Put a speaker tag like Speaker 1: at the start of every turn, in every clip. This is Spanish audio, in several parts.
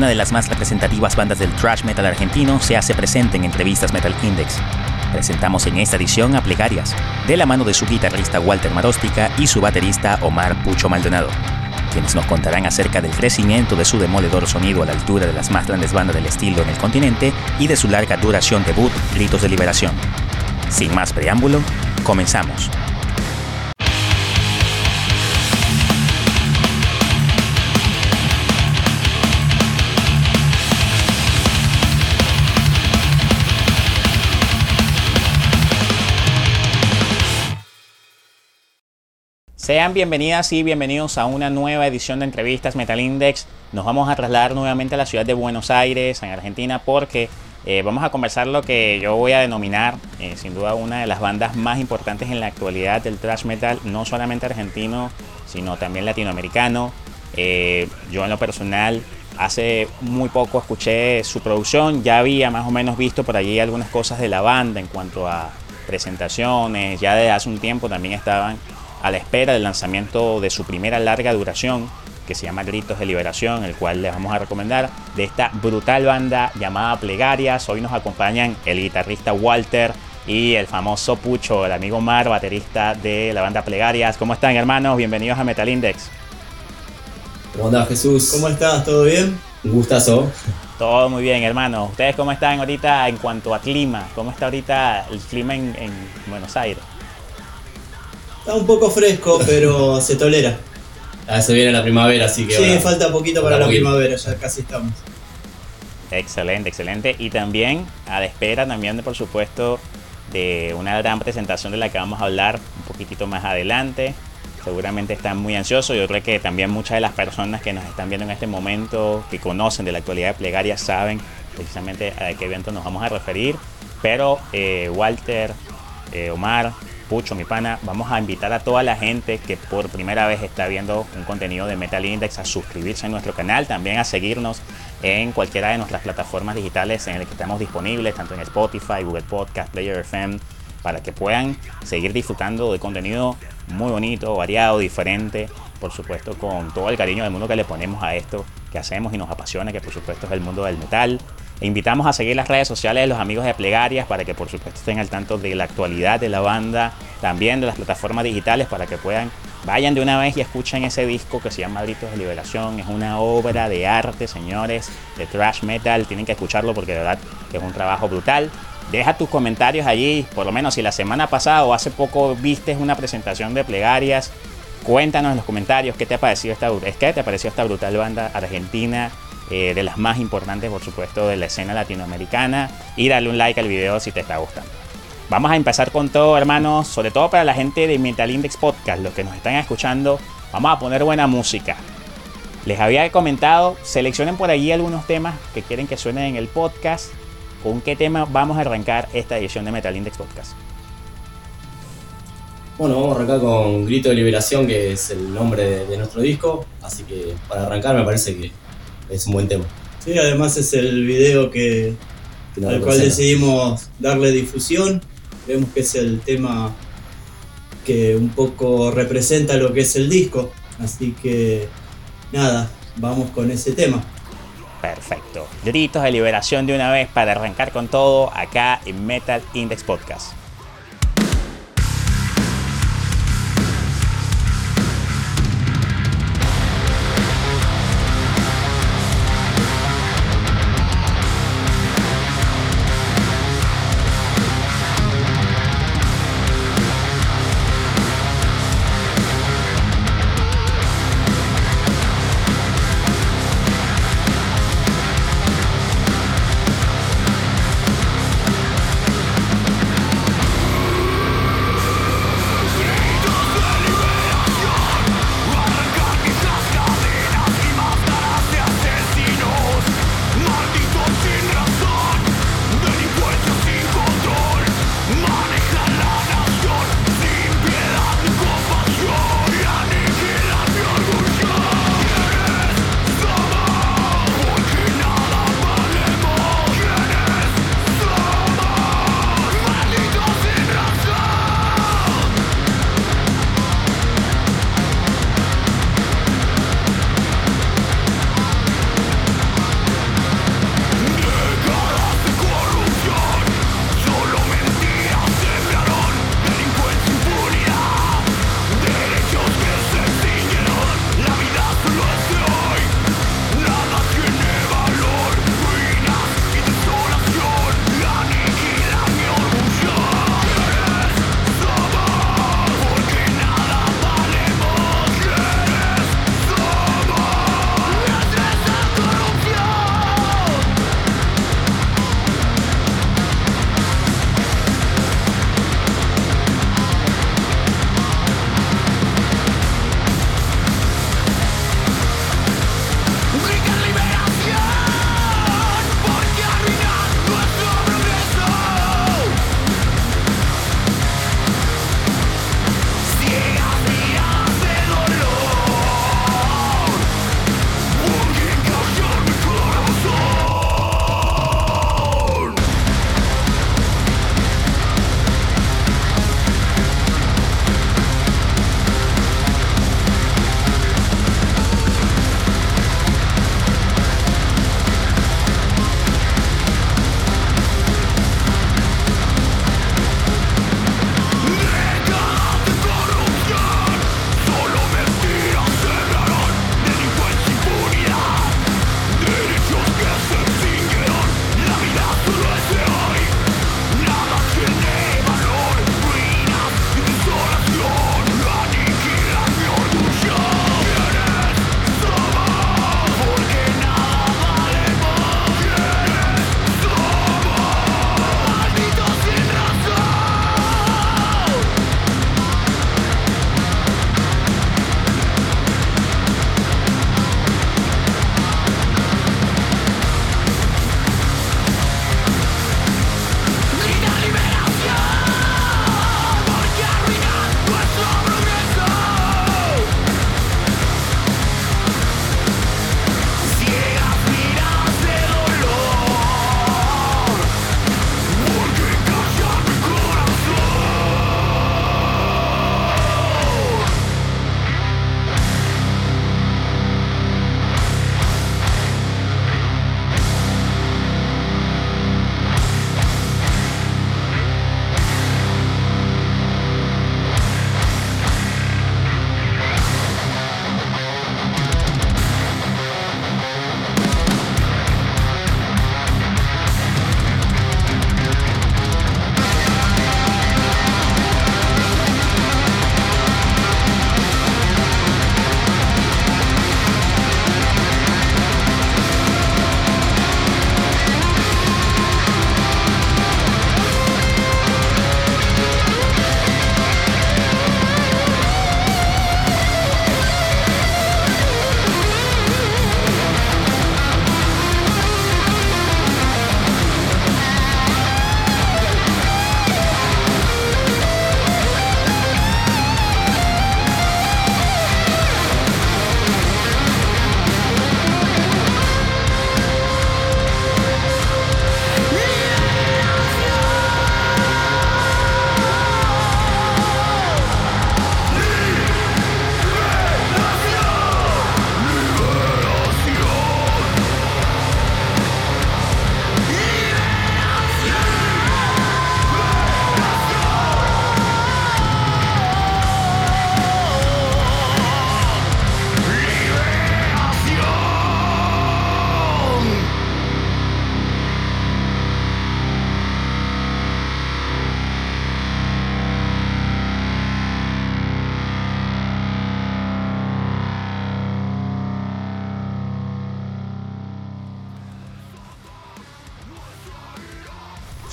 Speaker 1: una de las más representativas bandas del thrash metal argentino se hace presente en entrevistas Metal Index. Presentamos en esta edición a Plegarias, de la mano de su guitarrista Walter Marostica y su baterista Omar Pucho Maldonado, quienes nos contarán acerca del crecimiento de su demoledor sonido a la altura de las más grandes bandas del estilo en el continente y de su larga duración debut, Gritos de Liberación. Sin más preámbulo, comenzamos. Sean bienvenidas y bienvenidos a una nueva edición de entrevistas Metal Index. Nos vamos a trasladar nuevamente a la ciudad de Buenos Aires, en Argentina, porque eh, vamos a conversar lo que yo voy a denominar, eh, sin duda, una de las bandas más importantes en la actualidad del thrash metal, no solamente argentino, sino también latinoamericano. Eh, yo en lo personal, hace muy poco escuché su producción, ya había más o menos visto por allí algunas cosas de la banda en cuanto a presentaciones, ya desde hace un tiempo también estaban a la espera del lanzamiento de su primera larga duración que se llama Gritos de Liberación, el cual les vamos a recomendar, de esta brutal banda llamada Plegarias. Hoy nos acompañan el guitarrista Walter y el famoso Pucho, el amigo Mar, baterista de la banda Plegarias. ¿Cómo están hermanos? Bienvenidos a Metal Index.
Speaker 2: ¿Cómo andas Jesús?
Speaker 3: ¿Cómo estás? ¿Todo bien?
Speaker 2: Un gustazo.
Speaker 1: Todo muy bien, hermano. ¿Ustedes cómo están ahorita en cuanto a clima? ¿Cómo está ahorita el clima en Buenos Aires?
Speaker 3: Está un poco fresco, pero se tolera.
Speaker 2: Ah, se viene la primavera, así que.
Speaker 3: Sí, falta poquito para la primavera, ya casi estamos.
Speaker 1: Excelente, excelente. Y también a la espera también, de, por supuesto, de una gran presentación de la que vamos a hablar un poquitito más adelante. Seguramente están muy ansiosos. Yo creo que también muchas de las personas que nos están viendo en este momento, que conocen de la actualidad de plegaria, saben precisamente a qué evento nos vamos a referir. Pero eh, Walter, eh, Omar, Pucho, mi pana, vamos a invitar a toda la gente que por primera vez está viendo un contenido de Metal Index a suscribirse a nuestro canal, también a seguirnos en cualquiera de nuestras plataformas digitales en las que estamos disponibles, tanto en Spotify, Google Podcast, Player FM, para que puedan seguir disfrutando de contenido muy bonito, variado, diferente, por supuesto con todo el cariño del mundo que le ponemos a esto que hacemos y nos apasiona, que por supuesto es el mundo del metal. E invitamos a seguir las redes sociales de los amigos de Plegarias para que por supuesto estén al tanto de la actualidad de la banda, también de las plataformas digitales para que puedan, vayan de una vez y escuchen ese disco que se llama Gritos de Liberación. Es una obra de arte, señores, de thrash metal. Tienen que escucharlo porque de verdad es un trabajo brutal. Deja tus comentarios allí, por lo menos si la semana pasada o hace poco viste una presentación de Plegarias, cuéntanos en los comentarios qué te ha parecido esta, qué te ha parecido esta brutal banda argentina eh, de las más importantes, por supuesto, de la escena latinoamericana. Y dale un like al video si te está gustando. Vamos a empezar con todo, hermanos, sobre todo para la gente de Metal Index Podcast, los que nos están escuchando. Vamos a poner buena música. Les había comentado, seleccionen por ahí algunos temas que quieren que suenen en el podcast. ¿Con qué tema vamos a arrancar esta edición de Metal Index Podcast?
Speaker 2: Bueno, vamos a arrancar con Grito de Liberación, que es el nombre de nuestro disco. Así que para arrancar me parece que es un buen tema.
Speaker 3: Sí, además es el video que, al cual decidimos darle difusión. Vemos que es el tema que un poco representa lo que es el disco. Así que nada, vamos con ese tema.
Speaker 1: Perfecto. Gritos de liberación de una vez para arrancar con todo acá en Metal Index Podcast.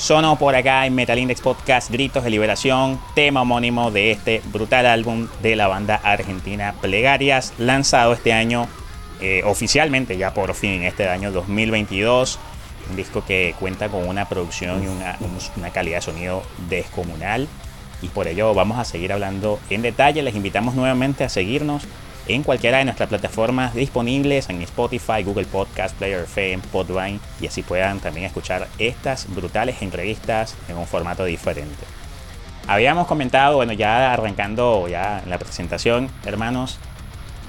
Speaker 1: Sonó por acá en Metal Index Podcast Gritos de Liberación, tema homónimo de este brutal álbum de la banda argentina Plegarias, lanzado este año eh, oficialmente, ya por fin, este año 2022. Un disco que cuenta con una producción y una, una calidad de sonido descomunal. Y por ello vamos a seguir hablando en detalle. Les invitamos nuevamente a seguirnos en cualquiera de nuestras plataformas disponibles en Spotify, Google Podcast, Player FM, Podvine y así puedan también escuchar estas brutales entrevistas en un formato diferente. Habíamos comentado, bueno, ya arrancando ya en la presentación, hermanos,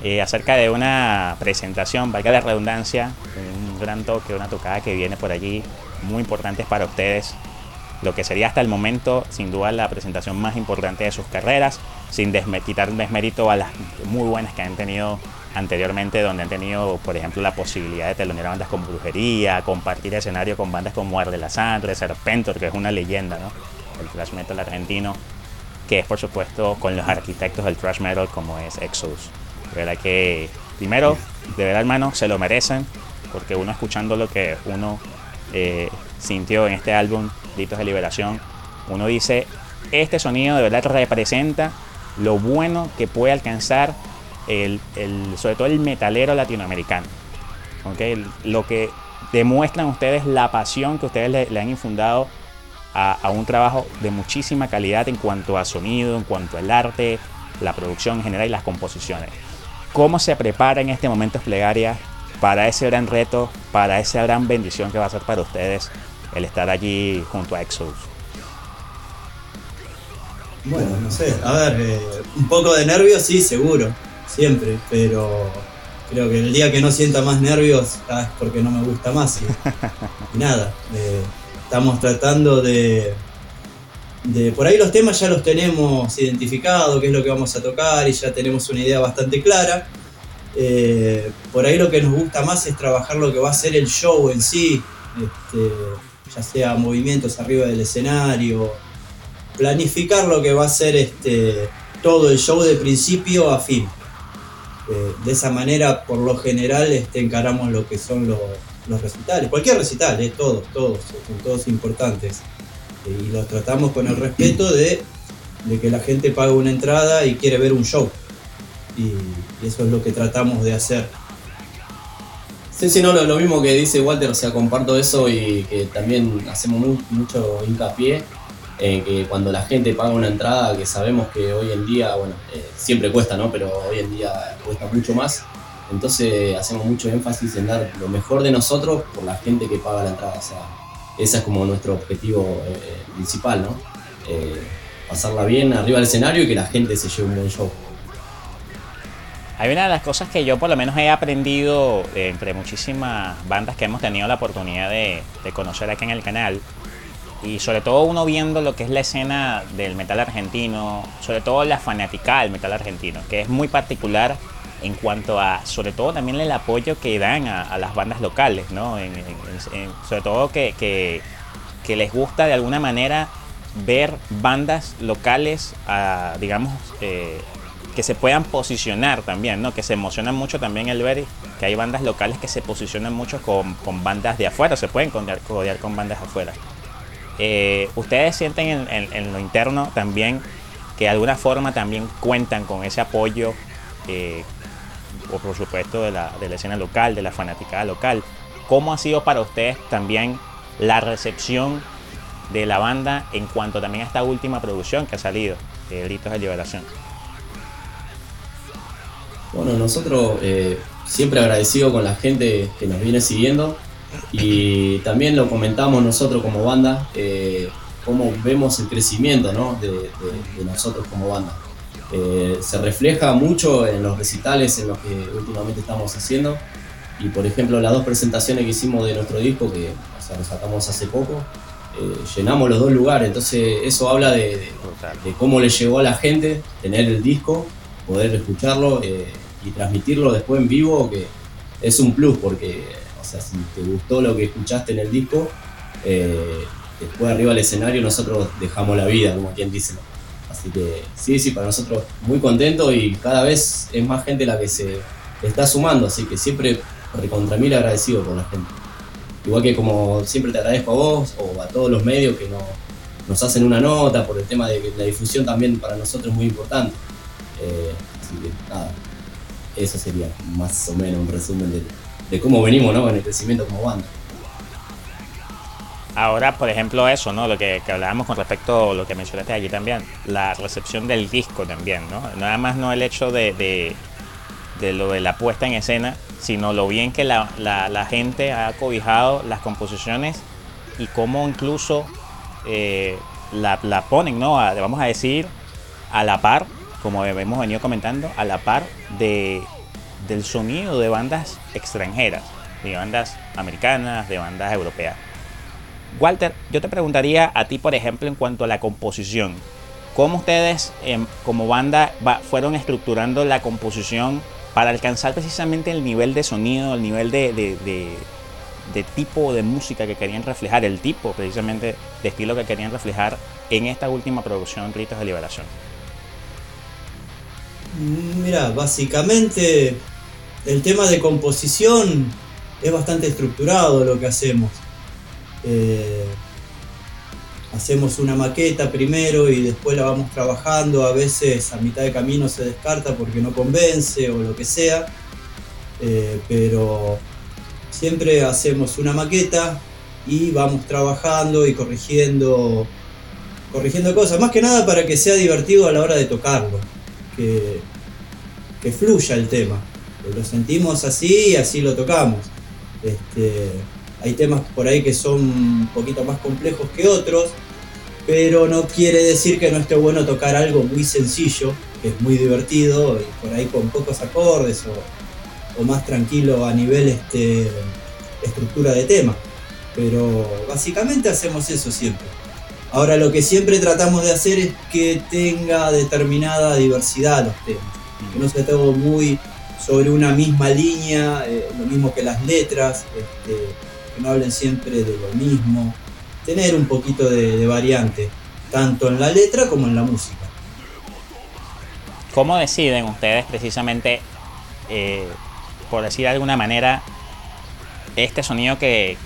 Speaker 1: eh, acerca de una presentación, valga la redundancia, un gran toque, una tocada que viene por allí, muy importante para ustedes lo que sería hasta el momento sin duda la presentación más importante de sus carreras, sin quitar desmérito a las muy buenas que han tenido anteriormente, donde han tenido, por ejemplo, la posibilidad de telonear bandas como Brujería, compartir escenario con bandas como Muerde la Sangre, Serpentor, que es una leyenda, ¿no? El thrash metal argentino, que es por supuesto con los arquitectos del thrash metal como es Exodus. De verdad que, primero, de verdad hermano, se lo merecen, porque uno escuchando lo que uno eh, sintió en este álbum, Gritos de Liberación, uno dice, este sonido de verdad representa lo bueno que puede alcanzar el, sobre todo el metalero latinoamericano. ¿okay? Lo que demuestran ustedes la pasión que ustedes le, han infundado a, un trabajo de muchísima calidad en cuanto a sonido, en cuanto al arte, la producción en general y las composiciones. ¿Cómo se prepara en este momento Plegaria para ese gran reto, para esa gran bendición que va a ser para ustedes el estar allí junto a Exodus?
Speaker 3: Bueno, no sé, a ver, eh, un poco de nervios sí, seguro, siempre, pero creo que el día que no sienta más nervios ah, es porque no me gusta más. Y, nada, eh, estamos tratando de, de, por ahí los temas ya los tenemos identificados, qué es lo que vamos a tocar y ya tenemos una idea bastante clara. Eh, por ahí lo que nos gusta más es trabajar lo que va a ser el show en sí, este, ya sea movimientos arriba del escenario, planificar lo que va a ser este, todo el show de principio a fin. Eh, de esa manera, por lo general, este, encaramos lo que son los, recitales, cualquier recital, eh, todos, todos, son todos importantes. Eh, y los tratamos con el respeto de, de que la gente paga una entrada y quiere ver un show. Y, eso es lo que tratamos de hacer.
Speaker 2: Sí, sí, no, lo, mismo que dice Walter, o sea, comparto eso y que también hacemos mucho hincapié en que cuando la gente paga una entrada, que sabemos que hoy en día, bueno, eh, siempre cuesta, ¿no? Pero hoy en día cuesta mucho más. Entonces hacemos mucho énfasis en dar lo mejor de nosotros por la gente que paga la entrada. O sea, ese es como nuestro objetivo eh, eh, principal, ¿no? pasarla bien arriba del escenario y que la gente se lleve un buen show.
Speaker 1: Hay una de las cosas que yo por lo menos he aprendido entre muchísimas bandas que hemos tenido la oportunidad de, conocer aquí en el canal, y sobre todo uno viendo lo que es la escena del metal argentino, sobre todo la fanática del metal argentino, que es muy particular en cuanto a, sobre todo también el apoyo que dan a, las bandas locales, ¿no? sobre todo que, les gusta de alguna manera ver bandas locales, digamos, eh, que se puedan posicionar también, ¿no? Que se emocionan mucho también el ver que hay bandas locales que se posicionan mucho con, bandas de afuera, se pueden codear, con bandas afuera. Eh, ¿Ustedes sienten en, lo interno también que de alguna forma también cuentan con ese apoyo, eh, o por supuesto de la, de la escena local, de la fanaticada local? ¿Cómo ha sido para ustedes también la recepción de la banda en cuanto también a esta última producción que ha salido, de Gritos de Liberación?
Speaker 2: Bueno, nosotros eh, siempre agradecidos con la gente que nos viene siguiendo y también lo comentamos nosotros como banda, eh, cómo vemos el crecimiento de, nosotros como banda. Eh, se refleja mucho en los recitales en los que últimamente estamos haciendo. Y por ejemplo las dos presentaciones que hicimos de nuestro disco, que o sea, sacamos hace poco, llenamos los dos lugares, entonces eso habla de, de, cómo le llegó a la gente tener el disco poder escucharlo eh, y transmitirlo después en vivo, que es un plus, porque, o sea, si te gustó lo que escuchaste en el disco, eh, después arriba del escenario nosotros dejamos la vida, como quien dice. Así que sí, sí, para nosotros muy contento y cada vez es más gente la que se está sumando, así que siempre recontra mil agradecido por la gente. igual que como siempre te agradezco a vos o a todos los medios que nos hacen una nota por el tema de que la difusión también para nosotros es muy importante. Eh, así que nada, eso sería más o menos un resumen de, cómo venimos ¿no? en el crecimiento como banda.
Speaker 1: Ahora, por ejemplo, eso, ¿no? Lo que, hablábamos con respecto a lo que mencionaste allí también, la recepción del disco también, ¿no? Nada más no el hecho de, de, lo de la puesta en escena, sino lo bien que la, la, gente ha cobijado las composiciones y cómo incluso eh, la, la, ponen, ¿no? vamos a decir, a la par, como hemos venido comentando, a la par de, del sonido de bandas extranjeras, de bandas americanas, de bandas europeas. Walter, yo te preguntaría a ti, por ejemplo, en cuanto a la composición. ¿Cómo ustedes em, como banda fueron estructurando la composición para alcanzar precisamente el nivel de sonido, el nivel de, de, tipo de música que querían reflejar, el tipo precisamente de estilo que querían reflejar en esta última producción, Ritos de Liberación?
Speaker 3: Mira, básicamente el tema de composición es bastante estructurado lo que hacemos. Eh, hacemos una maqueta primero y después la vamos trabajando, a veces a mitad de camino se descarta porque no convence o lo que sea, eh, pero siempre hacemos una maqueta y vamos trabajando y corrigiendo, corrigiendo cosas, más que nada para que sea divertido a la hora de tocarlo, que, fluya el tema, lo sentimos así y así lo tocamos. Este, hay temas por ahí que son un poquito más complejos que otros, pero no quiere decir que no esté bueno tocar algo muy sencillo, que es muy divertido, y por ahí con pocos acordes o, más tranquilo a nivel este, estructura de tema. Pero básicamente hacemos eso siempre. Ahora lo que siempre tratamos de hacer es que tenga determinada diversidad los temas, que no sea todo muy sobre una misma línea, eh, lo mismo que las letras. Este, no hablen siempre de lo mismo, tener un poquito de, variante, tanto en la letra como en la música.
Speaker 1: ¿Cómo deciden ustedes precisamente, eh, por decir de alguna manera, este sonido que,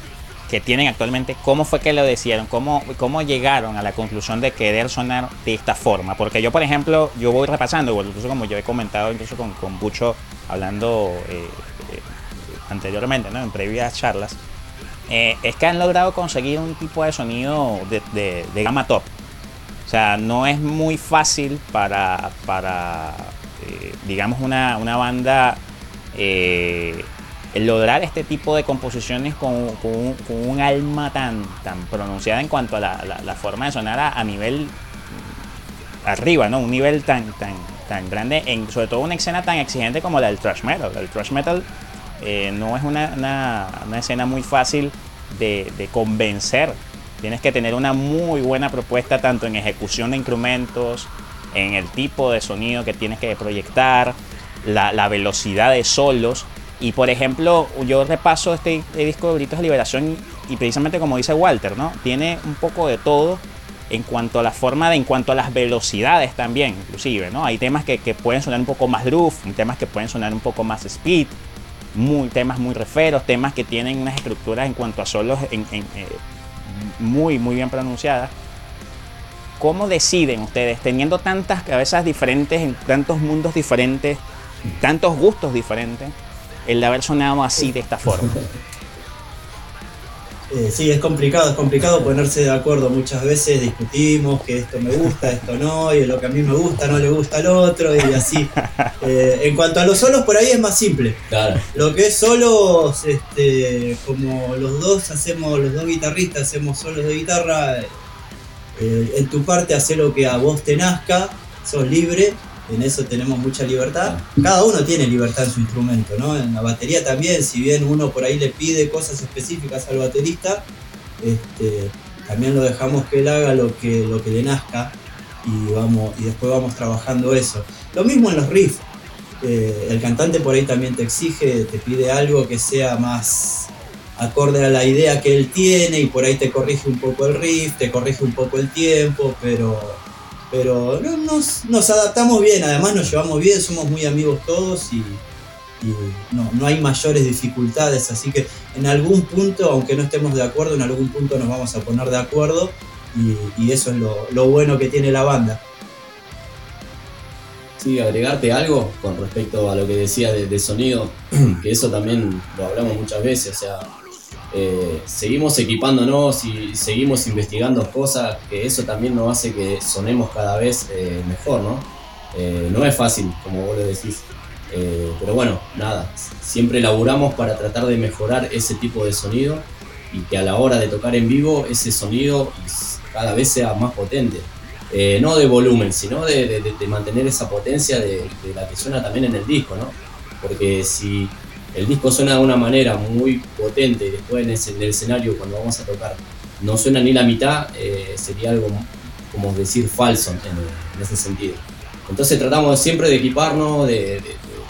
Speaker 1: tienen actualmente, cómo fue que lo decidieron? ¿Cómo, ¿Cómo llegaron a la conclusión de querer sonar de esta forma? Porque yo, por ejemplo, yo voy repasando, incluso como yo he comentado, incluso con, con Bucho, hablando eh, eh, anteriormente, ¿no? en previas charlas, eh, es que han logrado conseguir un tipo de sonido de, gama top. O sea, no es muy fácil para, para digamos, una, banda eh, lograr este tipo de composiciones con, un, alma tan, tan pronunciada en cuanto a la, forma de sonar a, nivel arriba, ¿no? Un nivel tan, tan, tan grande, sobre todo una escena tan exigente como la del thrash metal. El thrash metal eh, no es una, escena muy fácil de, convencer. Tienes que tener una muy buena propuesta tanto en ejecución de instrumentos, en el tipo de sonido que tienes que proyectar, la, velocidad de solos. Y por ejemplo, yo repaso este, este, disco de Gritos de Liberación y precisamente como dice Walter, ¿no? Tiene un poco de todo en cuanto a la forma de, en cuanto a las velocidades también, inclusive, ¿no? Hay temas que, que pueden sonar un poco más groove, temas que pueden sonar un poco más speed, muy, temas muy referos, temas que tienen unas estructuras en cuanto a solos en, eh, muy, muy bien pronunciadas. ¿Cómo deciden ustedes, teniendo tantas cabezas diferentes, en tantos mundos diferentes, tantos gustos diferentes, el de haber sonado así de esta forma?
Speaker 3: Eh, sí, es complicado, es complicado ponerse de acuerdo. Muchas veces discutimos que esto me gusta, esto no, y lo que a mí me gusta no le gusta al otro, y así. Eh, en cuanto a los solos, por ahí es más simple. Lo que es solos, este, como los dos hacemos, los dos guitarristas hacemos solos de guitarra, eh, en tu parte hace lo que a vos te nazca, sos libre, en eso tenemos mucha libertad. Cada uno tiene libertad en su instrumento, ¿no? En la batería también, si bien uno por ahí le pide cosas específicas al baterista, este, también lo dejamos que él haga lo que, lo que le nazca y, vamos, y después vamos trabajando eso. Lo mismo en los riffs. Eh, el cantante por ahí también te exige, te pide algo que sea más acorde a la idea que él tiene y por ahí te corrige un poco el riff, te corrige un poco el tiempo, pero pero nos, adaptamos bien, además nos llevamos bien, somos muy amigos todos y, y no, no hay mayores dificultades, así que en algún punto, aunque no estemos de acuerdo, en algún punto nos vamos a poner de acuerdo y, eso es lo, bueno que tiene la banda.
Speaker 2: Sí, agregarte algo con respecto a lo que decía de, sonido, que eso también lo hablamos muchas veces, o sea, eh, seguimos equipándonos y seguimos investigando cosas, que eso también nos hace que sonemos cada vez eh, mejor, ¿no? Eh, no es fácil, como vos lo decís, pero bueno, nada, siempre laburamos para tratar de mejorar ese tipo de sonido y que a la hora de tocar en vivo ese sonido cada vez sea más potente. Eh, no de volumen, sino de, mantener esa potencia de, la que suena también en el disco, ¿no? Porque si el disco suena de una manera muy potente y después en el, escenario cuando vamos a tocar no suena ni la mitad, eh, sería algo como decir falso en, ese sentido. Entonces tratamos siempre de equiparnos, de,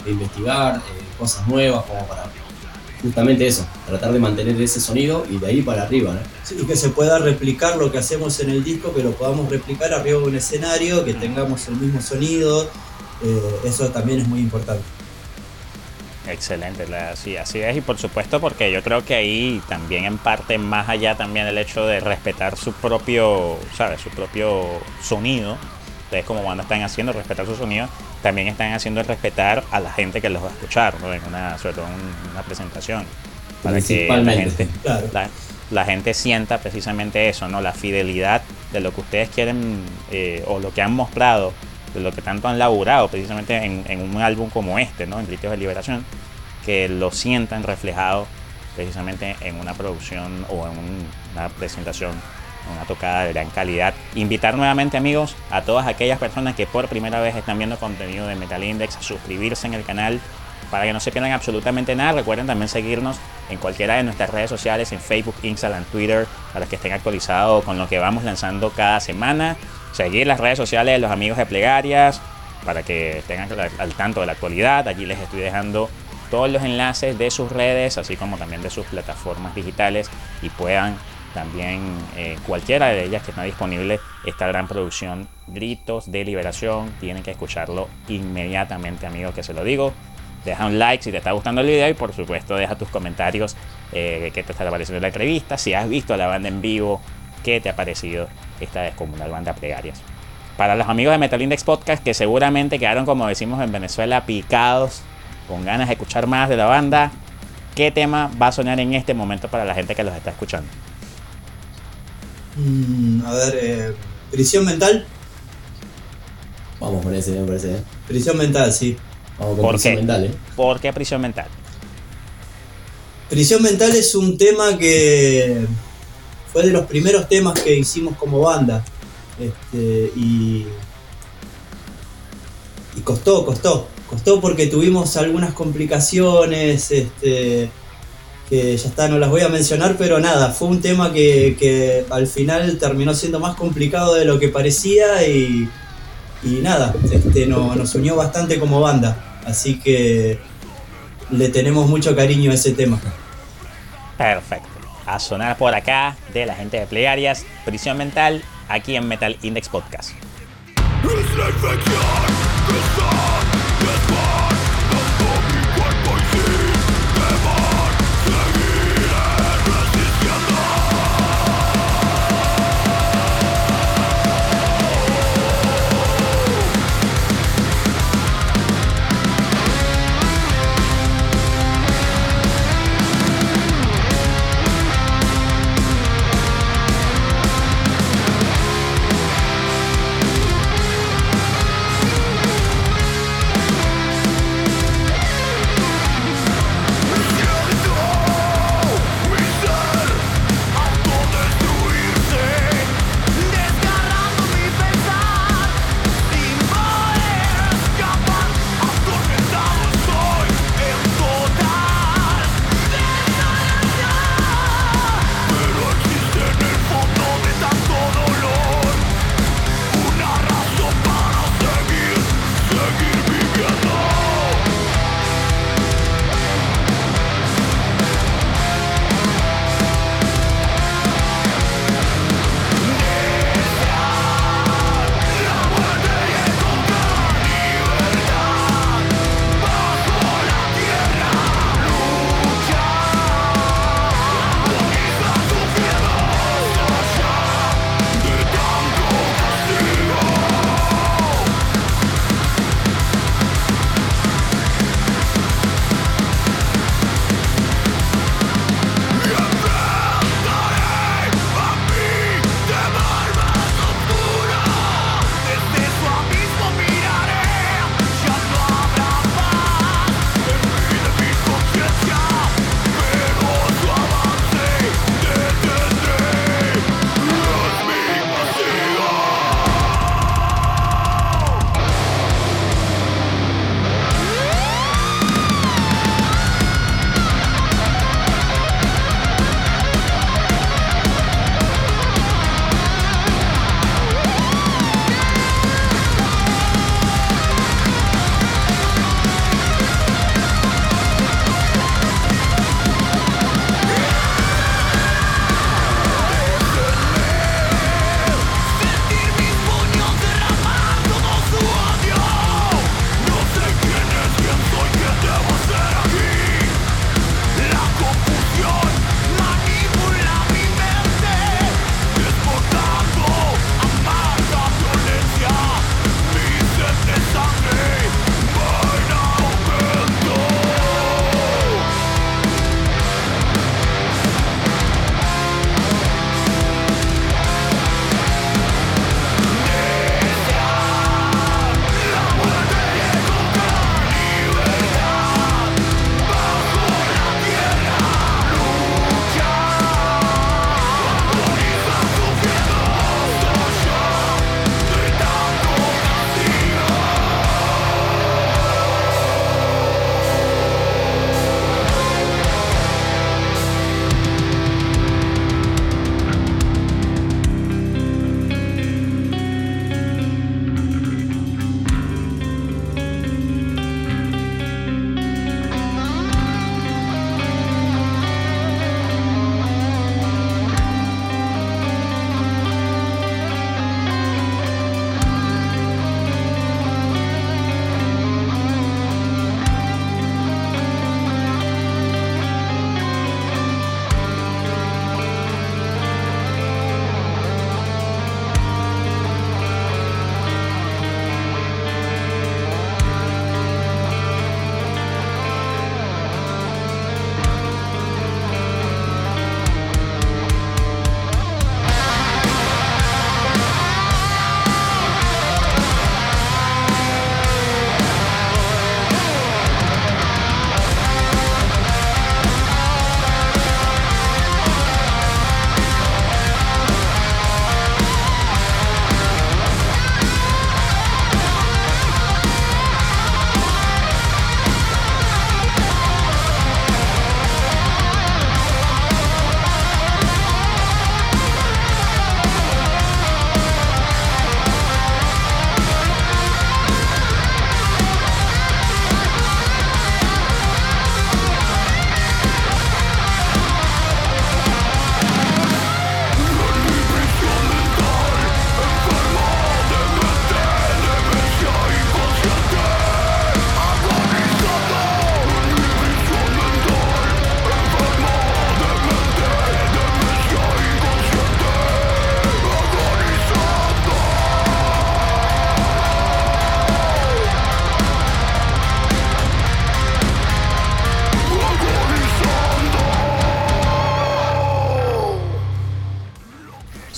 Speaker 2: investigar eh, cosas nuevas como para justamente eso, tratar de mantener ese sonido y de ahí para arriba. ¿no?
Speaker 3: Sí, y que se pueda replicar lo que hacemos en el disco, que lo podamos replicar arriba de un escenario, que tengamos el mismo sonido, eh, eso también es muy importante.
Speaker 1: Excelente, sí, así es y por supuesto porque yo creo que ahí también en parte más allá también el hecho de respetar su propio, ¿sabes? Su propio sonido, ustedes como banda están haciendo respetar su sonido, también están haciendo respetar a la gente que los va a escuchar, ¿no? en una, sobre todo en una presentación, para que la gente, la, gente sienta precisamente eso, ¿no? la fidelidad de lo que ustedes quieren eh, o lo que han mostrado, de lo que tanto han laburado precisamente en, un álbum como este, ¿no? en Gritos de Liberación, que lo sientan reflejado precisamente en una producción o en una presentación una tocada de gran calidad. Invitar nuevamente amigos a todas aquellas personas que por primera vez están viendo contenido de Metal Index a suscribirse en el canal para que no se pierdan absolutamente nada. Recuerden también seguirnos en cualquiera de nuestras redes sociales, en Facebook, Instagram, Twitter, para que estén actualizados con lo que vamos lanzando cada semana. Seguir las redes sociales de los amigos de Plegarias para que estén al tanto de la actualidad. Allí les estoy dejando todos los enlaces de sus redes, así como también de sus plataformas digitales y puedan también eh, cualquiera de ellas que está disponible esta gran producción Gritos de Liberación. Tienen que escucharlo inmediatamente, amigos, que se lo digo. Deja un like si te está gustando el video y por supuesto deja tus comentarios eh, qué te está pareciendo la entrevista. Si has visto la banda en vivo, qué te ha parecido esta descomunal banda Plegarias. Para los amigos de Metal Index Podcast que seguramente quedaron, como decimos en Venezuela, picados, con ganas de escuchar más de la banda, ¿qué tema va a sonar en este momento para la gente que los está escuchando?
Speaker 3: Mm, a ver, eh, prisión mental.
Speaker 2: Vamos con ese, me parece. ¿eh?
Speaker 3: Prisión mental, sí.
Speaker 1: Vamos con prisión mental, ¿eh? ¿Por qué prisión mental?
Speaker 3: Prisión mental es un tema que fue de los primeros temas que hicimos como banda. Este, y, y costó, costó. Costó porque tuvimos algunas complicaciones. Este, que ya está, no las voy a mencionar, pero nada, fue un tema que, al final terminó siendo más complicado de lo que parecía y, nada, este, nos unió bastante como banda, así que le tenemos mucho cariño a ese tema.
Speaker 1: Perfecto. A sonar por acá de la gente de Plegarias, Prisión Mental, aquí en Metal Index Podcast.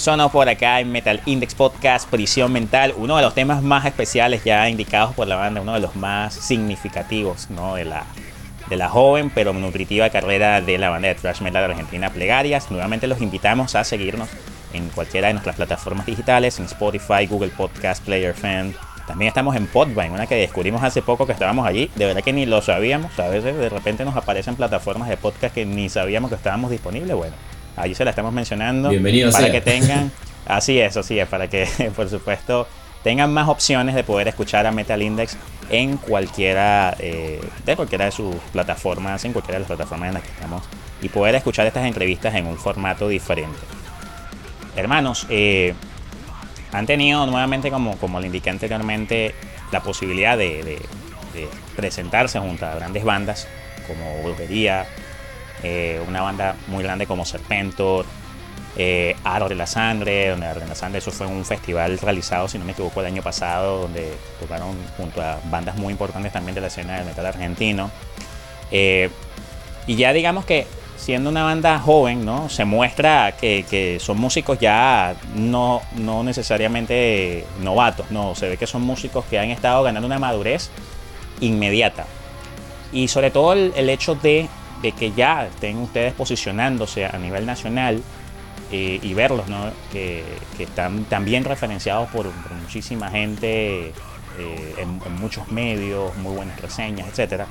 Speaker 1: Sonó por acá en Metal Index Podcast Prisión Mental, uno de los temas más especiales ya indicados por la banda, uno de los más significativos ¿no? de, la, de la joven pero nutritiva carrera de la banda de thrash metal argentina Plegarias. Nuevamente los invitamos a seguirnos en cualquiera de nuestras plataformas digitales, en Spotify, Google Podcast, Player Fan. También estamos en Podvine, una que descubrimos hace poco que estábamos allí. De verdad que ni lo sabíamos. A veces de repente nos aparecen plataformas de podcast que ni sabíamos que estábamos disponibles. Bueno, allí se la estamos mencionando.
Speaker 2: Bienvenidos
Speaker 1: para que tengan. Así es, así es, para que por supuesto tengan más opciones de poder escuchar a Metal Index en cualquiera eh, de cualquiera de sus plataformas, en cualquiera de las plataformas en las que estamos y poder escuchar estas entrevistas en un formato diferente. Hermanos, eh, han tenido nuevamente, como, como le indiqué anteriormente, la posibilidad de, presentarse junto a grandes bandas como Volvería, eh, una banda muy grande como Serpentor, eh, Aro de la Sangre, donde Aro de la Sangre, eso fue un festival realizado, si no me equivoco, el año pasado, donde tocaron junto a bandas muy importantes también de la escena del metal argentino. Eh, y ya digamos que siendo una banda joven, ¿no? Se muestra que, son músicos ya no, no necesariamente novatos, no, se ve que son músicos que han estado ganando una madurez inmediata. Y sobre todo el, hecho de, que ya estén ustedes posicionándose a nivel nacional eh, y verlos, ¿no? Que, están también referenciados por, muchísima gente eh, en, en, muchos medios, muy buenas reseñas, etcétera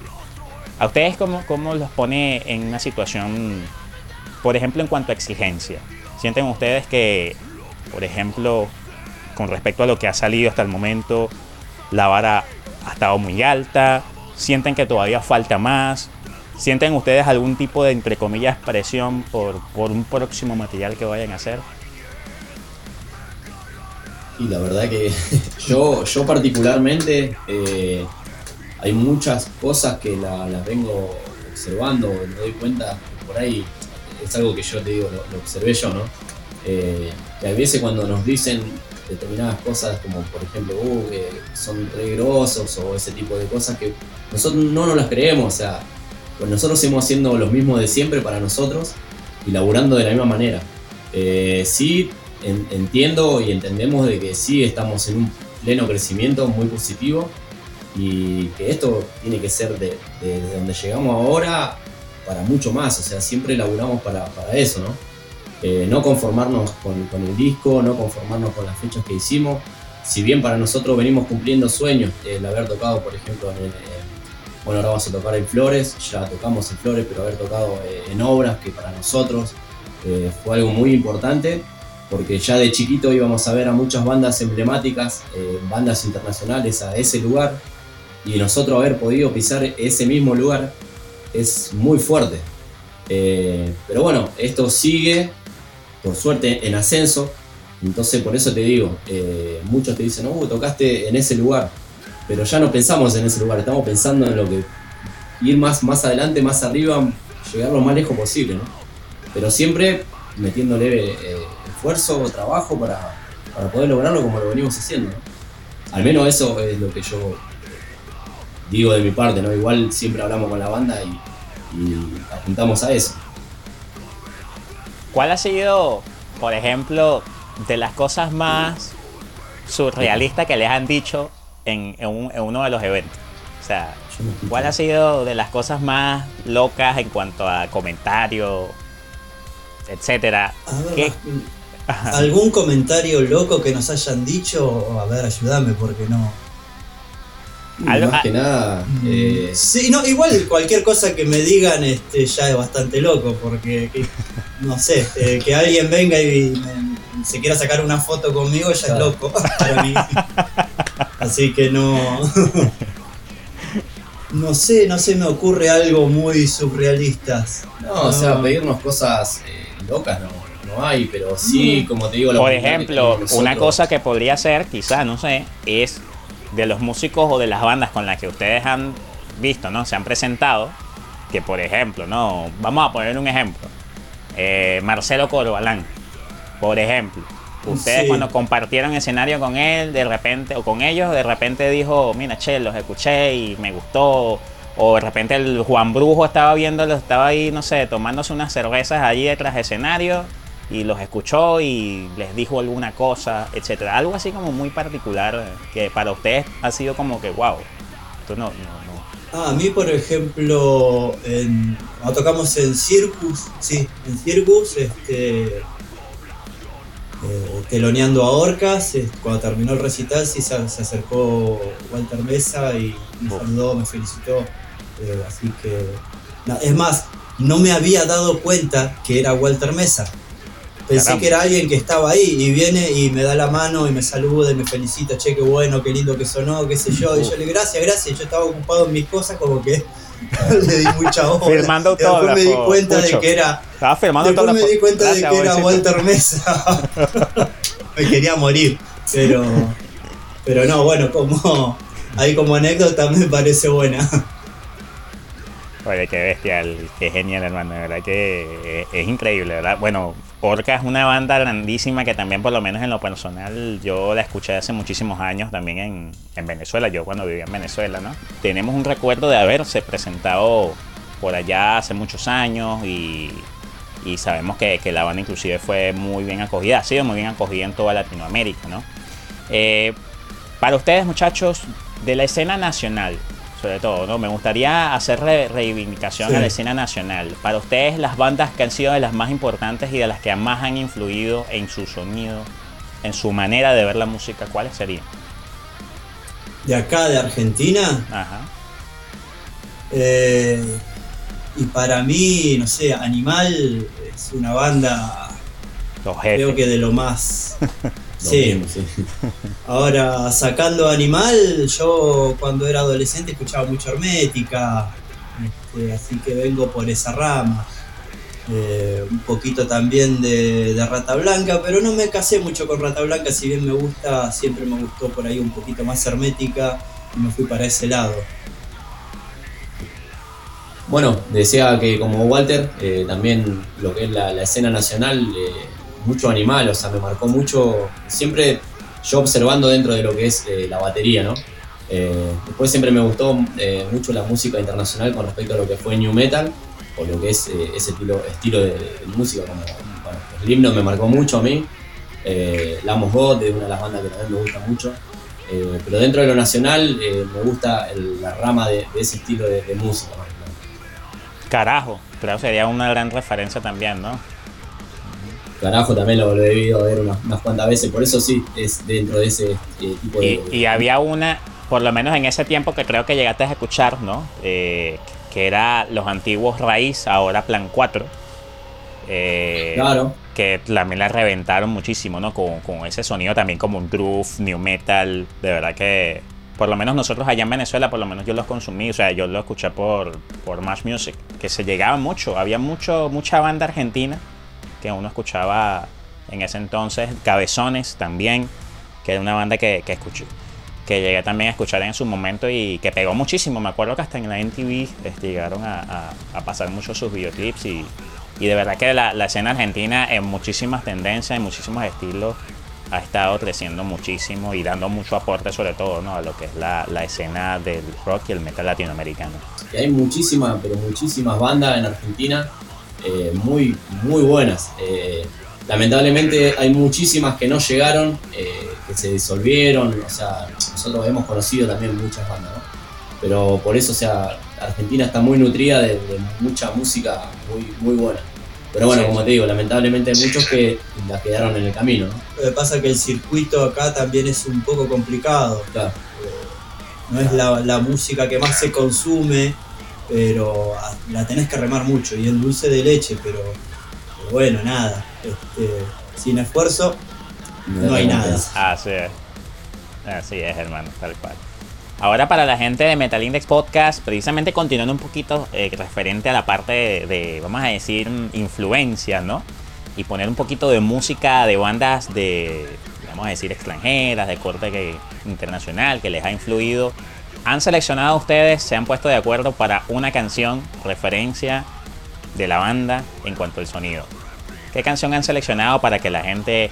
Speaker 1: ¿A ustedes cómo, cómo los pone en una situación, por ejemplo, en cuanto a exigencia? ¿Sienten ustedes que, por ejemplo, con respecto a lo que ha salido hasta el momento, la vara ha estado muy alta? ¿Sienten que todavía falta más? ¿Sienten ustedes algún tipo de, entre comillas, presión por, por un próximo material que vayan a hacer?
Speaker 2: Y la verdad que yo, yo particularmente eh, hay muchas cosas que las vengo observando, me doy cuenta, por ahí es algo que yo te digo, lo, observé yo, ¿no? Eh, que a veces cuando nos dicen determinadas cosas, como por ejemplo, uh, que son regrosos o ese tipo de cosas que nosotros no nos las creemos, o sea, pues nosotros seguimos haciendo lo mismo de siempre para nosotros y laburando de la misma manera. Eh, sí, entiendo y entendemos de que sí estamos en un pleno crecimiento muy positivo, y que esto tiene que ser de, donde llegamos ahora para mucho más, o sea, siempre laburamos para, eso, ¿no? Eh, no conformarnos con, con, el disco, no conformarnos con las fechas que hicimos, si bien para nosotros venimos cumpliendo sueños, el haber tocado, por ejemplo, en, bueno, ahora vamos a tocar en Flores, ya tocamos en Flores, pero haber tocado eh, en obras que para nosotros eh, fue algo muy importante, porque ya de chiquito íbamos a ver a muchas bandas emblemáticas, bandas internacionales a ese lugar, y nosotros haber podido pisar ese mismo lugar es muy fuerte. Eh, pero bueno, esto sigue, por suerte, en ascenso. Entonces por eso te digo, eh, muchos te dicen, oh, tocaste en ese lugar. Pero ya no pensamos en ese lugar, estamos pensando en lo que ir más, más adelante, más arriba, llegar lo más lejos posible. ¿no? Pero siempre metiéndole eh, esfuerzo o trabajo para, para, poder lograrlo como lo venimos haciendo. Al menos eso es lo que yo digo de mi parte, ¿no? Igual siempre hablamos con la banda y, apuntamos a eso.
Speaker 1: ¿Cuál ha sido, por ejemplo, de las cosas más surrealistas que les han dicho en, uno de los eventos? O sea, ¿cuál ha sido de las cosas más locas en cuanto a comentarios, etcétera?
Speaker 3: ¿Algún comentario loco que nos hayan dicho? A ver, ayúdame porque no,
Speaker 2: más que nada. Mm. Eh,
Speaker 3: sí, no, igual cualquier cosa que me digan este, ya es bastante loco, porque no sé, eh, que alguien venga y se quiera sacar una foto conmigo ya es loco para mí. Así que no. No sé, no se me ocurre algo muy surrealista.
Speaker 2: No, o sea, pedirnos cosas eh, locas no, no hay, pero sí, como te digo,
Speaker 1: Por ejemplo, una cosa que podría ser, quizá, no sé, es de los músicos o de las bandas con las que ustedes han visto, ¿no? Se han presentado, que por ejemplo, ¿no? Vamos a poner un ejemplo. Eh, Marcelo Corbalán, por ejemplo. Ustedes cuando compartieron escenario con él, de repente, o con ellos, de repente dijo, mira, che, los escuché y me gustó. O de repente el Juan Brujo estaba viéndolo, estaba ahí, no sé, tomándose unas cervezas allí detrás de escenario y los escuchó y les dijo alguna cosa, etcétera. Algo así como muy particular que para ustedes ha sido como que, wow, esto no, no,
Speaker 3: Ah, a mí, por ejemplo, en, cuando tocamos en Circus, sí, en Circus, este, teloneando a Orcas, cuando terminó el recital, sí se, acercó Walter Mesa y me saludó, me felicitó. Eh, así que, es más, no me había dado cuenta que era Walter Mesa. Pensé que era alguien que estaba ahí y viene y me da la mano y me saluda y me felicita, che, qué bueno, qué lindo que sonó, qué sé yo. Y yo le gracias, gracias. Yo estaba ocupado en mis cosas como que le di mucha
Speaker 1: hoja. Firmando
Speaker 3: todo. Después me di cuenta de que era.
Speaker 1: Estaba firmando
Speaker 3: Después me di cuenta de que era Walter Mesa. me quería morir. Pero. Pero no, bueno, como. Ahí como anécdota me parece buena.
Speaker 1: Oye, qué bestial, qué genial, hermano, de verdad que es, increíble, ¿verdad? Bueno, Orca es una banda grandísima que también, por lo menos en lo personal, yo la escuché hace muchísimos años también en, en Venezuela, yo cuando vivía en Venezuela, ¿no? Tenemos un recuerdo de haberse presentado por allá hace muchos años y, y sabemos que, que, la banda inclusive fue muy bien acogida, ha sido muy bien acogida en toda Latinoamérica, ¿no? Eh, para ustedes, muchachos, de la escena nacional, sobre todo, ¿no? Me gustaría hacer reivindicación a la escena nacional. Para ustedes, las bandas que han sido de las más importantes y de las que más han influido en su sonido, en su manera de ver la música, ¿cuáles serían?
Speaker 3: De acá, de Argentina.
Speaker 1: Ajá.
Speaker 3: Eh, y para mí, no sé, Animal es una banda. creo que de lo más Sí. Ahora, sacando Animal, yo cuando era adolescente escuchaba mucho Hermética, este, así que vengo por esa rama. Eh, un poquito también de, Rata Blanca, pero no me casé mucho con Rata Blanca, si bien me gusta, siempre me gustó por ahí un poquito más hermética y me fui para ese lado.
Speaker 2: Bueno, decía que como Walter, eh, también lo que es la, escena nacional, eh, mucho animal, o sea, me marcó mucho, siempre yo observando dentro de lo que es eh, la batería, ¿no? Eh, después siempre me gustó eh, mucho la música internacional con respecto a lo que fue New Metal, o lo que es ese estilo, estilo de, música, como bueno, el himno me marcó mucho a mí, Lamos God es una de las bandas que también me gusta mucho, pero dentro de lo nacional me gusta la rama de, ese estilo de, música.
Speaker 1: Carajo, que sería una gran referencia también, ¿no?
Speaker 2: Carajo también lo, he debido ver unas, cuantas veces, por eso sí, es dentro de ese eh, tipo de...
Speaker 1: Y, había una, por lo menos en ese tiempo que creo que llegaste a escuchar, ¿no? Eh, que era los antiguos Raíz, ahora Plan 4.
Speaker 2: Eh, claro.
Speaker 1: Que también la reventaron muchísimo, ¿no? Con, con ese sonido también como un groove, new metal, de verdad que por lo menos nosotros allá en Venezuela, por lo menos yo los consumí, o sea, yo lo escuché por, por Mash Music, que se llegaba mucho, había mucho, mucha banda argentina que uno escuchaba en ese entonces, Cabezones también, que era una banda que, que escuché, que llegué también a escuchar en su momento y que pegó muchísimo. Me acuerdo que hasta en la NTV este, llegaron a, pasar muchos sus videoclips y, y de verdad que la, escena argentina en muchísimas tendencias, en muchísimos estilos, ha estado creciendo muchísimo y dando mucho aporte sobre todo ¿no? a lo que es la, la escena del rock y el metal latinoamericano.
Speaker 2: hay muchísimas, pero muchísimas bandas en Argentina eh, muy, muy buenas. Eh, lamentablemente hay muchísimas que no llegaron, eh, que se disolvieron, o sea, nosotros hemos conocido también muchas bandas, Pero por eso, o sea, Argentina está muy nutrida de, mucha música muy, muy buena. Pero bueno, como te digo, lamentablemente hay muchos que la quedaron en el camino.
Speaker 3: Lo que pasa es que el circuito acá también es un poco complicado. No es la, la, música que más se consume pero la tenés que remar mucho y el dulce de leche, pero, bueno, nada, este, sin esfuerzo no, hay nada.
Speaker 1: Así es, así es, hermano, tal cual. Ahora para la gente de Metal Index Podcast, precisamente continuando un poquito eh, referente a la parte de, vamos a decir, influencia, ¿no? Y poner un poquito de música de bandas de, vamos a decir, extranjeras, de corte internacional, que les ha influido han seleccionado ustedes, se han puesto de acuerdo para una canción referencia de la banda en cuanto al sonido. ¿Qué canción han seleccionado para que la gente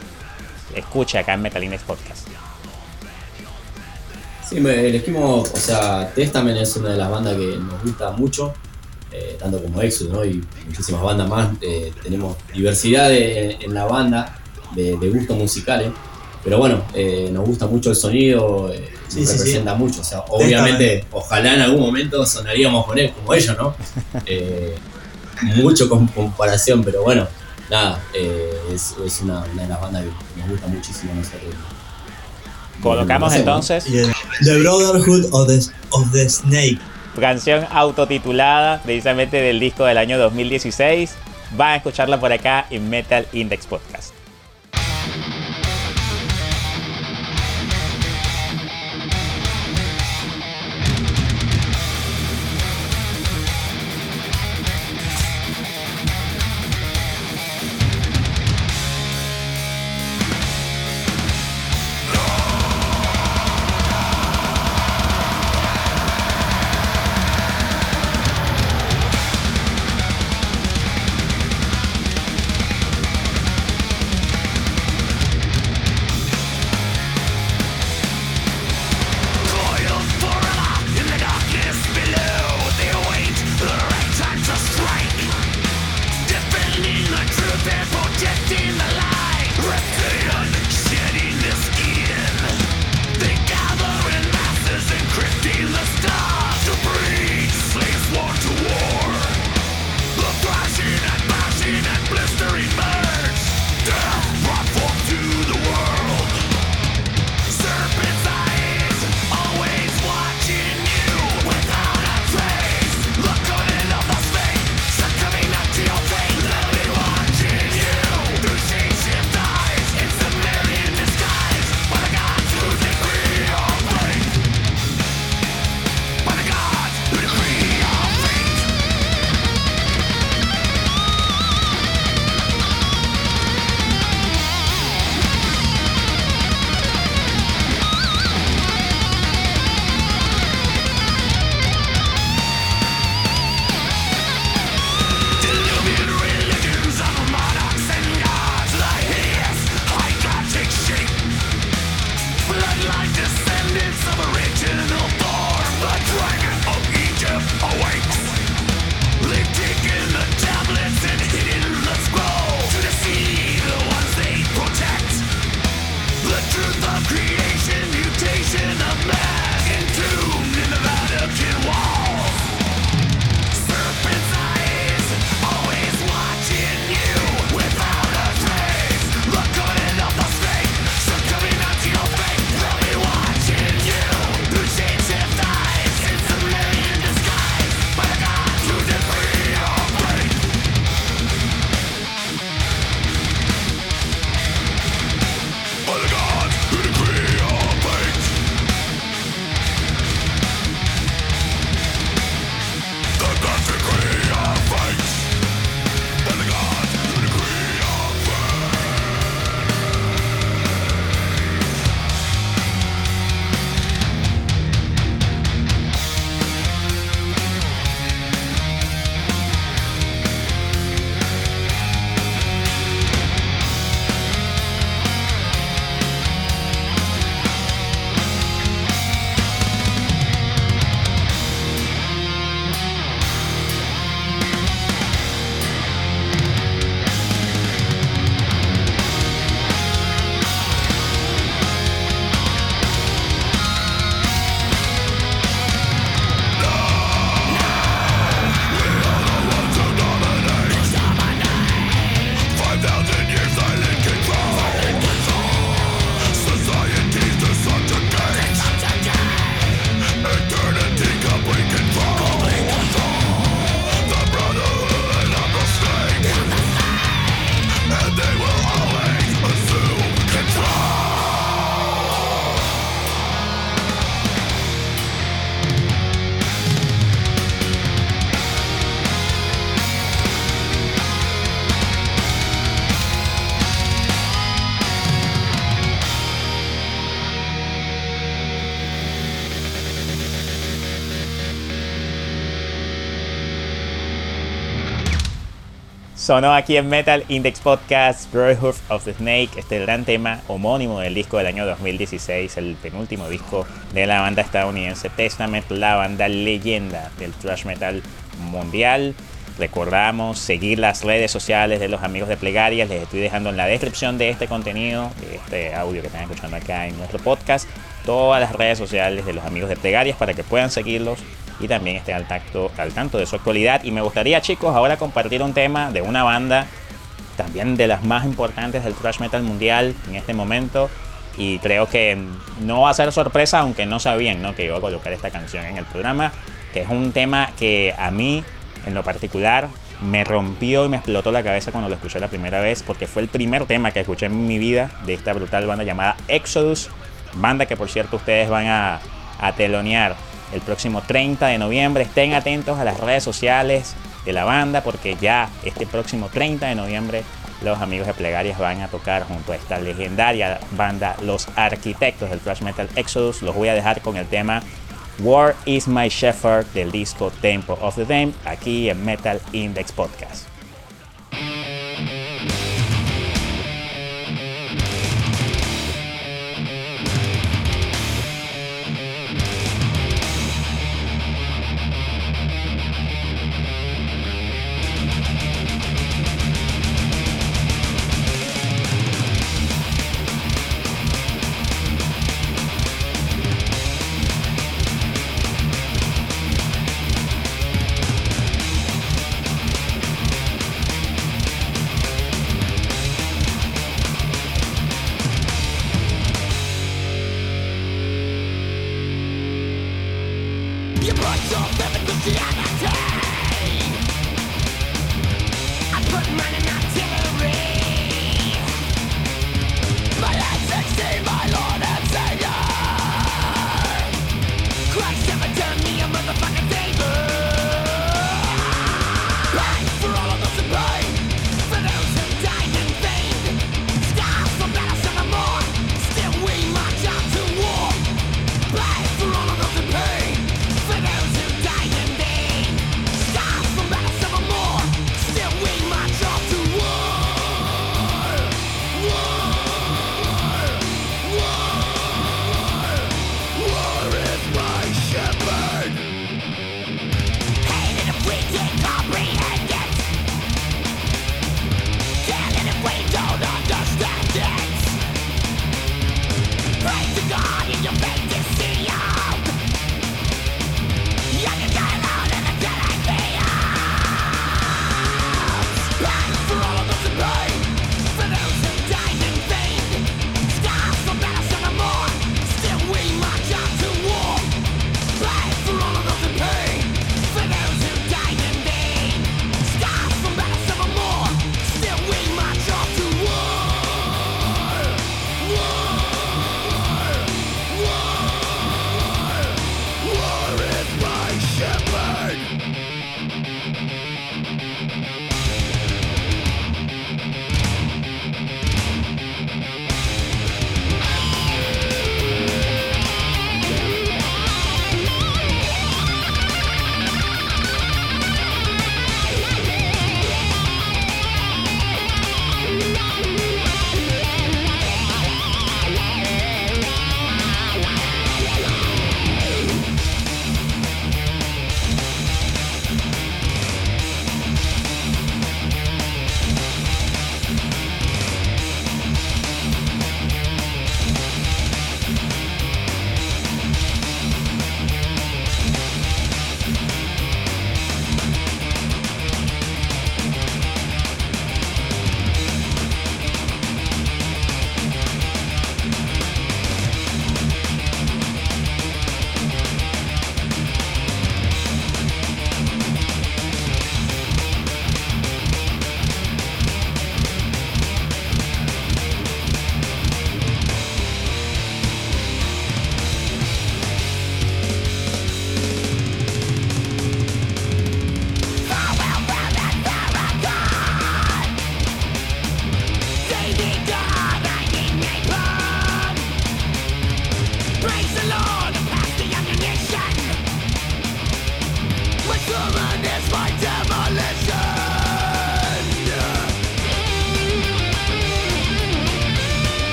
Speaker 1: escuche acá en Metalines Podcast?
Speaker 2: Sí, elegimos, o sea, Testament es una de las bandas que nos gusta mucho. eh, tanto como Exodus, ¿no? Y muchísimas bandas más. Eh, tenemos diversidad en la banda de, gustos musicales. Pero bueno, eh, nos gusta mucho el sonido, nos representa mucho. O sea, obviamente, ojalá en algún momento sonaríamos con él, como ellos, ¿no? mucho con comparación, pero bueno, nada, es, una, de las bandas que nos gusta muchísimo nosotros.
Speaker 4: Colocamos entonces
Speaker 3: The Brotherhood of the, of the Snake
Speaker 4: canción autotitulada precisamente del disco del año 2016. Van a escucharla por acá en Metal Index Podcast. Sonó aquí en Metal Index Podcast Brotherhood of the Snake, este gran tema homónimo del disco del año 2016, el penúltimo disco de la banda estadounidense Testament, la banda leyenda del thrash metal
Speaker 1: mundial. Recordamos seguir las redes sociales de los amigos de Plegarias. Les estoy dejando en la descripción de este contenido, de este audio que están escuchando acá en nuestro podcast, todas las redes sociales de los amigos de Plegarias para que puedan seguirlos y también estén al, tacto, al tanto de su actualidad. Y me gustaría, chicos, ahora compartir un tema de una banda también de las más importantes del thrash metal mundial en este momento. Y creo que no va a ser sorpresa, aunque no sabían ¿no? que iba a colocar esta canción en el programa, que es un tema que a mí, en lo particular, me rompió y me explotó la cabeza cuando lo escuché la primera vez, porque fue el primer tema que escuché en mi vida de esta brutal banda llamada Exodus, banda que por cierto ustedes van a, a telonear el próximo 30 de noviembre. Estén atentos a las redes sociales, de la banda porque ya este próximo 30 de noviembre los amigos de Plegarias van a tocar junto a esta legendaria banda Los Arquitectos del thrash metal Exodus. Los voy a dejar con el tema War is My Shepherd del disco Tempo of the Dame aquí en Metal Index Podcast.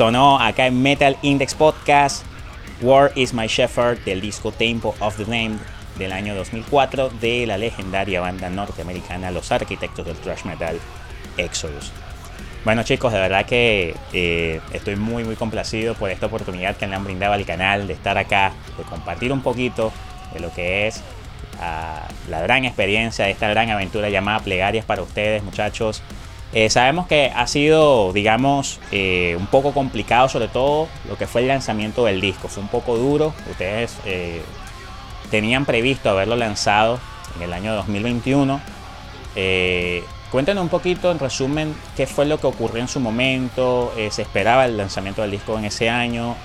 Speaker 1: Sonó acá en Metal Index Podcast. War is My Shepherd del disco Tempo of the Name del año 2004 de la legendaria banda norteamericana Los Arquitectos del Thrash Metal Exodus. Bueno chicos, de verdad que eh, estoy muy muy complacido por esta oportunidad que me han brindado al canal de estar acá, de compartir un poquito de lo que es ah, la gran experiencia de esta gran aventura llamada Plegarias para ustedes muchachos. Eh, sabemos que ha sido, digamos, eh, un poco complicado, sobre todo lo que fue el lanzamiento del disco. Fue un poco duro. Ustedes tenían previsto haberlo lanzado en el año 2021. Cuéntanos un poquito, en resumen, qué fue lo que ocurrió en su momento, eh, se esperaba el lanzamiento del disco en ese año,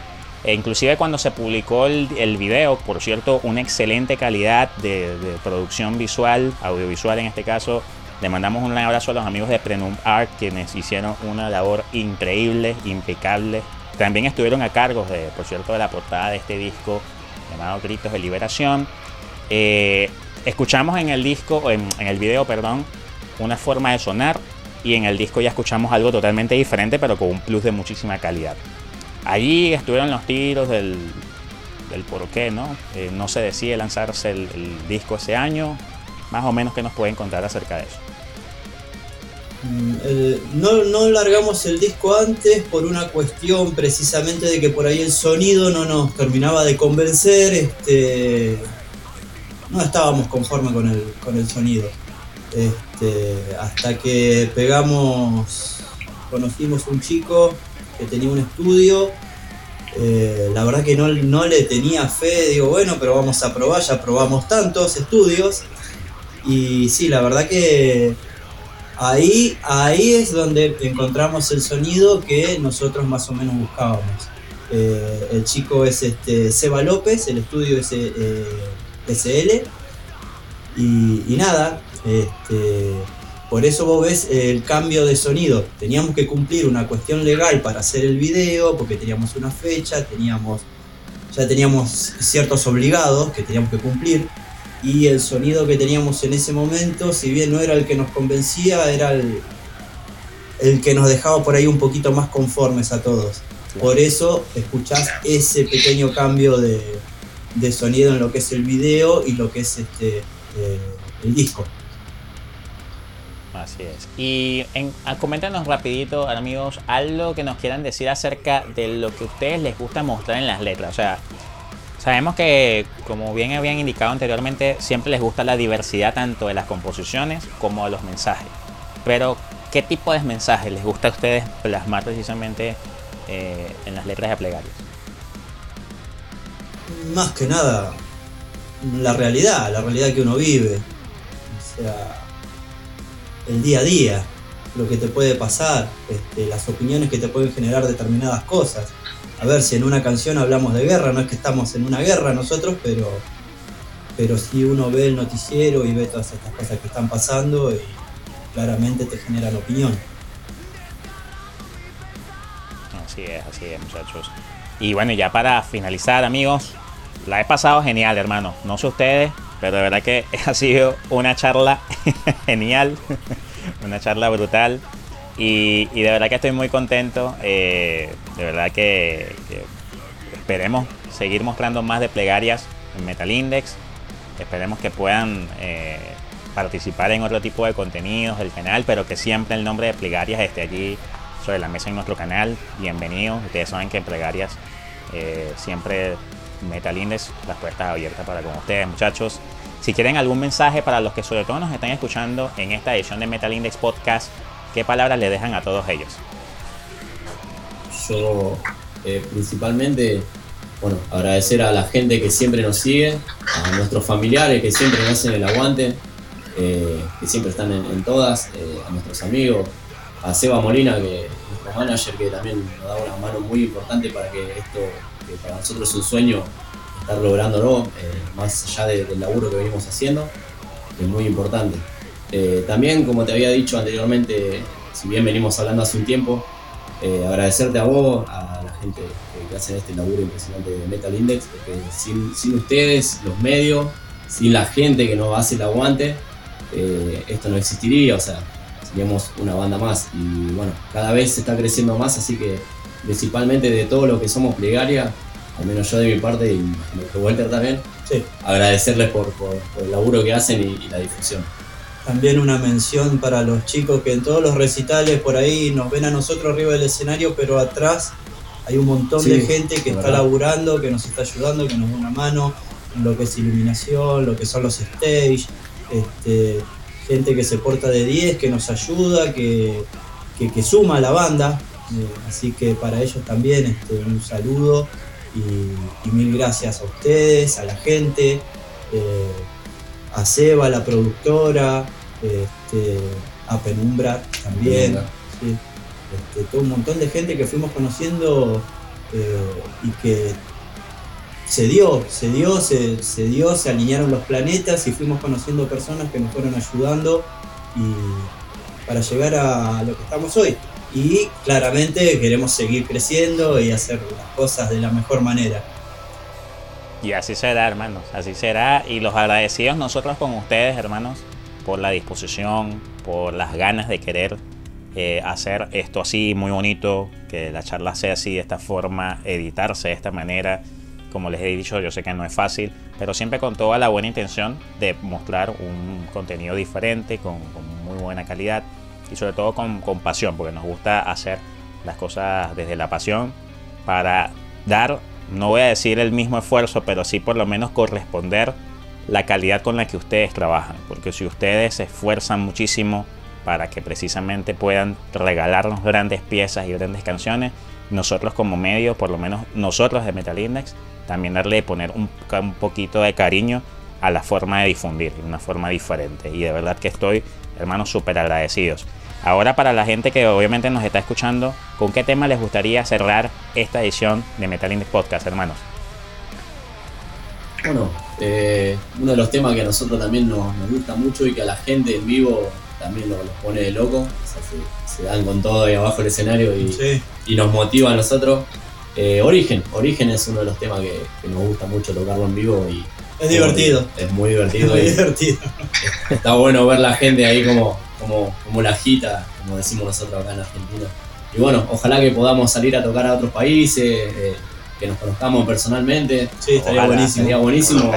Speaker 1: e inclusive cuando se publicó el, video, por cierto, una excelente calidad de, producción visual, audiovisual en este caso. Le mandamos un abrazo a los amigos de Prenum Art, quienes hicieron una labor increíble, impecable. También estuvieron a cargo, de, por cierto, de la portada de este disco llamado Gritos de Liberación. Eh, escuchamos en el disco, en, en el video, perdón, una forma de sonar y en el disco ya escuchamos algo totalmente diferente pero con un plus de muchísima calidad. Allí estuvieron los tiros del, del por qué, ¿no? Eh, no se decide lanzarse el, disco ese año, más o menos que nos pueden contar acerca de eso.
Speaker 3: Mm, no, no, largamos el disco antes por una cuestión precisamente de que por ahí el sonido no nos terminaba de convencer, este, no estábamos conformes con el, con el sonido. Este, hasta que pegamos, conocimos un chico que tenía un estudio. Eh, la verdad que no, no, le tenía fe, digo, bueno, pero vamos a probar, ya probamos tantos estudios. Y sí, la verdad que ahí, ahí es donde encontramos el sonido que nosotros más o menos buscábamos. Eh, el chico es este, Seba López, el estudio es eh, SL. y, nada, este, por eso vos ves el cambio de sonido. Teníamos que cumplir una cuestión legal para hacer el video, porque teníamos una fecha, teníamos, ya teníamos ciertos obligados que teníamos que cumplir. Y el sonido que teníamos en ese momento, si bien no era el que nos convencía, era el, el que nos dejaba por ahí un poquito más conformes a todos. Por eso escuchás ese pequeño cambio de, de, sonido en lo que es el video y lo que es este, eh, el disco.
Speaker 1: Así es. Y en, coméntanos rapidito, amigos, algo que nos quieran decir acerca de lo que a ustedes les gusta mostrar en las letras. O sea, sabemos que, como bien habían indicado anteriormente, siempre les gusta la diversidad tanto de las composiciones como de los mensajes. Pero, ¿qué tipo de mensajes les gusta a ustedes plasmar precisamente eh, en las letras de plegarias?
Speaker 3: Más que nada, la realidad, la realidad que uno vive. O sea, el día a día, lo que te puede pasar, este, las opiniones que te pueden generar determinadas cosas. A ver, si en una canción hablamos de guerra, no es que estamos en una guerra nosotros, pero, pero si uno ve el noticiero y ve todas estas cosas que están pasando, y claramente te generan opinión.
Speaker 1: Así es, así es, muchachos. Y bueno, ya para finalizar, amigos, la he pasado genial, hermano. No sé ustedes, pero de verdad que ha sido una charla genial, una charla brutal. Y, de verdad que estoy muy contento. Eh, de verdad que, esperemos seguir mostrando más de plegarias en Metal Index. Esperemos que puedan eh, participar en otro tipo de contenidos del canal, pero que siempre el nombre de plegarias esté allí sobre la mesa en nuestro canal. Bienvenidos. Ustedes saben que en plegarias eh, siempre Metal Index, las puertas abiertas para con ustedes, muchachos. Si quieren algún mensaje para los que sobre todo nos están escuchando en esta edición de Metal Index Podcast, ¿qué palabras le dejan a todos ellos?
Speaker 2: Yo eh, principalmente, bueno, agradecer a la gente que siempre nos sigue, a nuestros familiares que siempre nos hacen el aguante, eh, que siempre están en, todas, eh, a nuestros amigos, a Seba Molina, que nuestro manager, que también nos da una mano muy importante para que esto, que para nosotros es un sueño, estar lográndolo, más allá del laburo que venimos haciendo, es muy importante. También, como te había dicho anteriormente, si bien venimos hablando hace un tiempo, eh, agradecerte a vos, a la gente que, hace este laburo impresionante de Metal Index, porque sin, sin ustedes, los medios, sin la gente que nos hace el aguante, esto no existiría, o sea, seríamos una banda más. Y bueno, cada vez se está creciendo más, así que principalmente de todo lo que somos plegaria, al menos yo de mi parte y que Walter también, agradecerles por, el laburo que hacen y, la difusión.
Speaker 3: También una mención para los chicos que en todos los recitales por ahí nos ven a nosotros arriba del escenario, pero atrás hay un montón de gente que está laburando, que nos está ayudando, que nos da una mano en lo que es iluminación, lo que son los stage, este, gente que se porta de 10, que nos ayuda, que, suma a la banda. Eh, así que para ellos también este, un saludo y, mil gracias a ustedes, a la gente, eh, a Seba, la productora, este, a Penumbra también. Este, todo un montón de gente que fuimos conociendo eh, y que se dio, se dio, se, se, dio, se alinearon los planetas y fuimos conociendo personas que nos fueron ayudando y para llegar a lo que estamos hoy. Y claramente queremos seguir creciendo y hacer las cosas de la mejor manera.
Speaker 1: Y así será, hermanos, así será. Y los agradecidos nosotros con ustedes, hermanos, por la disposición, por las ganas de querer eh, hacer esto así muy bonito, que la charla sea así de esta forma, editarse de esta manera. Como les he dicho, yo sé que no es fácil, pero siempre con toda la buena intención de mostrar un contenido diferente, con, muy buena calidad y sobre todo con, con, pasión, porque nos gusta hacer las cosas desde la pasión para dar, no voy a decir el mismo esfuerzo, pero sí por lo menos corresponder la calidad con la que ustedes trabajan, porque si ustedes se esfuerzan muchísimo para que precisamente puedan regalarnos grandes piezas y grandes canciones, nosotros como medio, por lo menos nosotros de Metal Index, también darle poner un, un poquito de cariño a la forma de difundir, una forma diferente. Y de verdad que estoy, hermanos, súper agradecidos. Ahora para la gente que obviamente nos está escuchando, ¿con qué tema les gustaría cerrar esta edición de Metal Index Podcast, hermanos?
Speaker 2: Bueno, eh, uno de los temas que a nosotros también nos, gusta mucho y que a la gente en vivo también los, pone de loco, se, dan con todo ahí abajo el escenario y, y nos motiva a nosotros, eh, Origen, Origen es uno de los temas que, nos gusta mucho tocarlo en vivo y
Speaker 3: es divertido.
Speaker 2: Es muy divertido.
Speaker 3: muy divertido.
Speaker 2: Está bueno ver la gente ahí como, como, como la gita, como decimos nosotros acá en Argentina. Y bueno, ojalá que podamos salir a tocar a otros países, eh, que nos conozcamos personalmente.
Speaker 3: Sí, estaría buenísimo.
Speaker 2: Estaría buenísimo.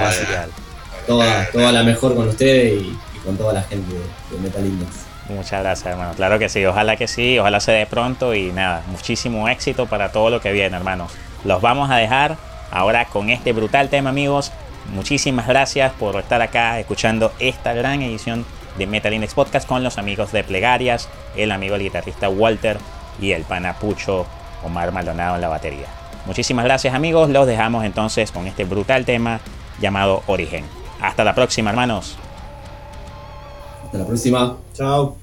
Speaker 2: Toda, toda la mejor con ustedes y, con toda la gente de Metal Index.
Speaker 1: Muchas gracias, hermano. Claro que sí, ojalá que sí, ojalá se dé pronto y nada, muchísimo éxito para todo lo que viene, hermanos. Los vamos a dejar ahora con este brutal tema, amigos. Muchísimas gracias por estar acá escuchando esta gran edición de Metal Index Podcast con los amigos de Plegarias, el amigo el guitarrista Walter y el panapucho Omar Maldonado en la batería. Muchísimas gracias, amigos. Los dejamos entonces con este brutal tema llamado Origen. Hasta la próxima, hermanos.
Speaker 2: Hasta la próxima.
Speaker 3: Chao.